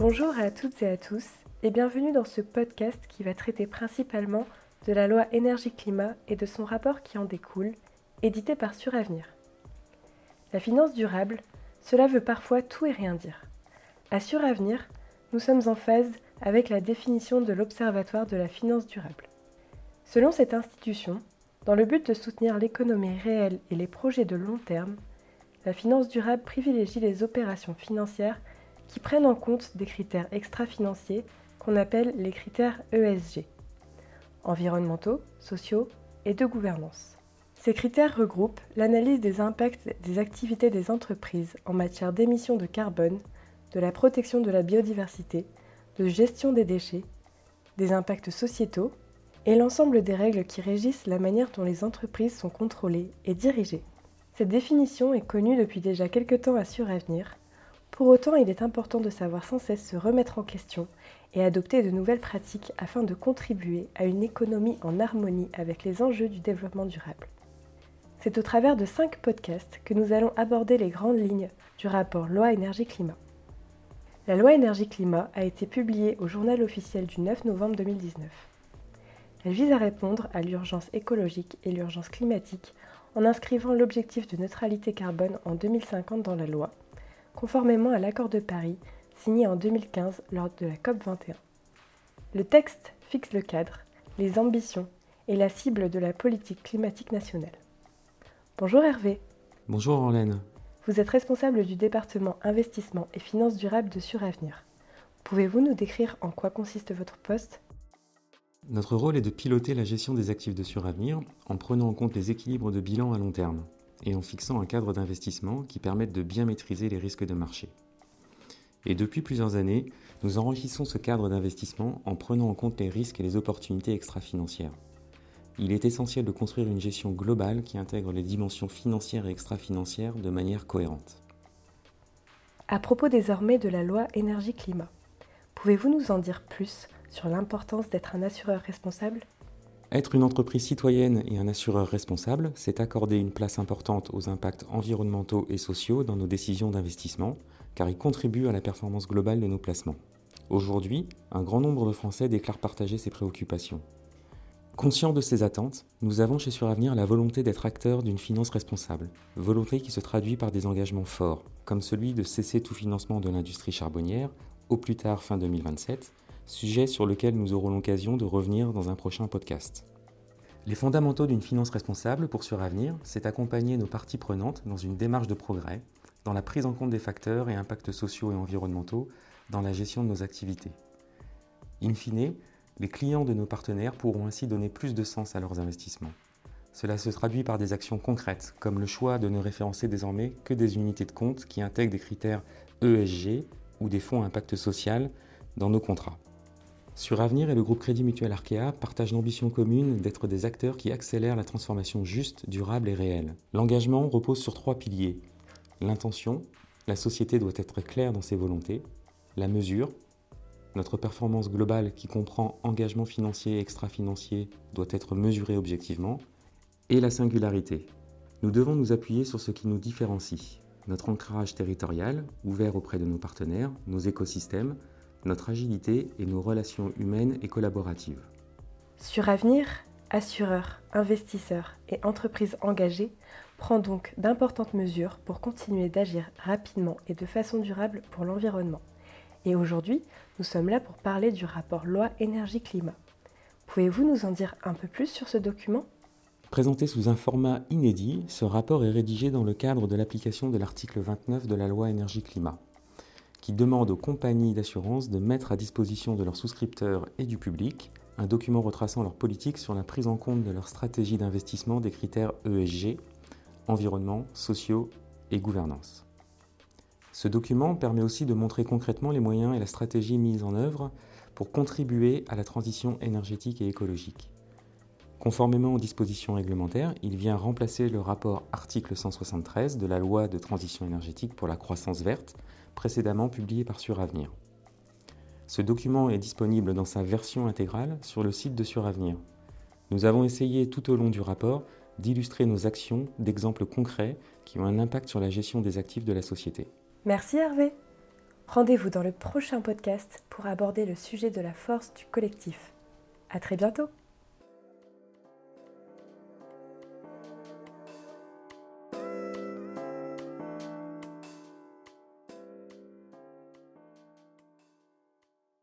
Bonjour à toutes et à tous et bienvenue dans ce podcast qui va traiter principalement de la loi énergie-climat et de son rapport qui en découle, édité par Suravenir. La finance durable, cela veut parfois tout et rien dire. À Suravenir, nous sommes en phase avec la définition de l'Observatoire de la finance durable. Selon cette institution, dans le but de soutenir l'économie réelle et les projets de long terme, la finance durable privilégie les opérations financières qui prennent en compte des critères extra-financiers qu'on appelle les critères ESG, environnementaux, sociaux et de gouvernance. Ces critères regroupent l'analyse des impacts des activités des entreprises en matière d'émissions de carbone, de la protection de la biodiversité, de gestion des déchets, des impacts sociétaux et l'ensemble des règles qui régissent la manière dont les entreprises sont contrôlées et dirigées. Cette définition est connue depuis déjà quelque temps à Suravenir. Pour autant, il est important de savoir sans cesse se remettre en question et adopter de nouvelles pratiques afin de contribuer à une économie en harmonie avec les enjeux du développement durable. C'est au travers de cinq podcasts que nous allons aborder les grandes lignes du rapport Loi énergie-climat. La loi énergie-climat a été publiée au journal officiel du 9 novembre 2019. Elle vise à répondre à l'urgence écologique et l'urgence climatique en inscrivant l'objectif de neutralité carbone en 2050 dans la loi, conformément à l'accord de Paris signé en 2015 lors de la COP21. Le texte fixe le cadre, les ambitions et la cible de la politique climatique nationale. Bonjour Hervé. Bonjour Orlène. Vous êtes responsable du département investissement et finances durables de Suravenir. Pouvez-vous nous décrire en quoi consiste votre poste? Notre rôle est de piloter la gestion des actifs de suravenir en prenant en compte les équilibres de bilan à long terme et en fixant un cadre d'investissement qui permette de bien maîtriser les risques de marché. Et depuis plusieurs années, nous enrichissons ce cadre d'investissement en prenant en compte les risques et les opportunités extra-financières. Il est essentiel de construire une gestion globale qui intègre les dimensions financières et extra-financières de manière cohérente. À propos désormais de la loi énergie-climat, pouvez-vous nous en dire plus sur l'importance d'être un assureur responsable? Être une entreprise citoyenne et un assureur responsable, c'est accorder une place importante aux impacts environnementaux et sociaux dans nos décisions d'investissement, car ils contribuent à la performance globale de nos placements. Aujourd'hui, un grand nombre de Français déclarent partager ces préoccupations. Conscient de ces attentes, nous avons chez Suravenir la volonté d'être acteurs d'une finance responsable, volonté qui se traduit par des engagements forts, comme celui de cesser tout financement de l'industrie charbonnière, au plus tard fin 2027, sujet sur lequel nous aurons l'occasion de revenir dans un prochain podcast. Les fondamentaux d'une finance responsable pour Suravenir, c'est accompagner nos parties prenantes dans une démarche de progrès, dans la prise en compte des facteurs et impacts sociaux et environnementaux dans la gestion de nos activités. In fine, les clients de nos partenaires pourront ainsi donner plus de sens à leurs investissements. Cela se traduit par des actions concrètes, comme le choix de ne référencer désormais que des unités de compte qui intègrent des critères ESG ou des fonds à impact social dans nos contrats. Sur Avenir et le groupe Crédit Mutuel Arkea partagent l'ambition commune d'être des acteurs qui accélèrent la transformation juste, durable et réelle. L'engagement repose sur trois piliers. L'intention, la société doit être claire dans ses volontés. La mesure, notre performance globale qui comprend engagement financier et extra-financier doit être mesurée objectivement. Et la singularité. Nous devons nous appuyer sur ce qui nous différencie. Notre ancrage territorial, ouvert auprès de nos partenaires, nos écosystèmes, notre agilité et nos relations humaines et collaboratives. Sur Avenir, assureurs, investisseurs et entreprises engagées prend donc d'importantes mesures pour continuer d'agir rapidement et de façon durable pour l'environnement. Et aujourd'hui, nous sommes là pour parler du rapport Loi énergie-climat. Pouvez-vous nous en dire un peu plus sur ce document? Présenté sous un format inédit, ce rapport est rédigé dans le cadre de l'application de l'article 29 de la loi énergie-climat qui demande aux compagnies d'assurance de mettre à disposition de leurs souscripteurs et du public un document retraçant leur politique sur la prise en compte de leur stratégie d'investissement des critères ESG, environnement, sociaux et gouvernance. Ce document permet aussi de montrer concrètement les moyens et la stratégie mise en œuvre pour contribuer à la transition énergétique et écologique. Conformément aux dispositions réglementaires, il vient remplacer le rapport article 173 de la loi de transition énergétique pour la croissance verte, précédemment publié par Suravenir. Ce document est disponible dans sa version intégrale sur le site de Suravenir. Nous avons essayé tout au long du rapport d'illustrer nos actions d'exemples concrets qui ont un impact sur la gestion des actifs de la société. Merci Hervé. Rendez-vous dans le prochain podcast pour aborder le sujet de la force du collectif. À très bientôt!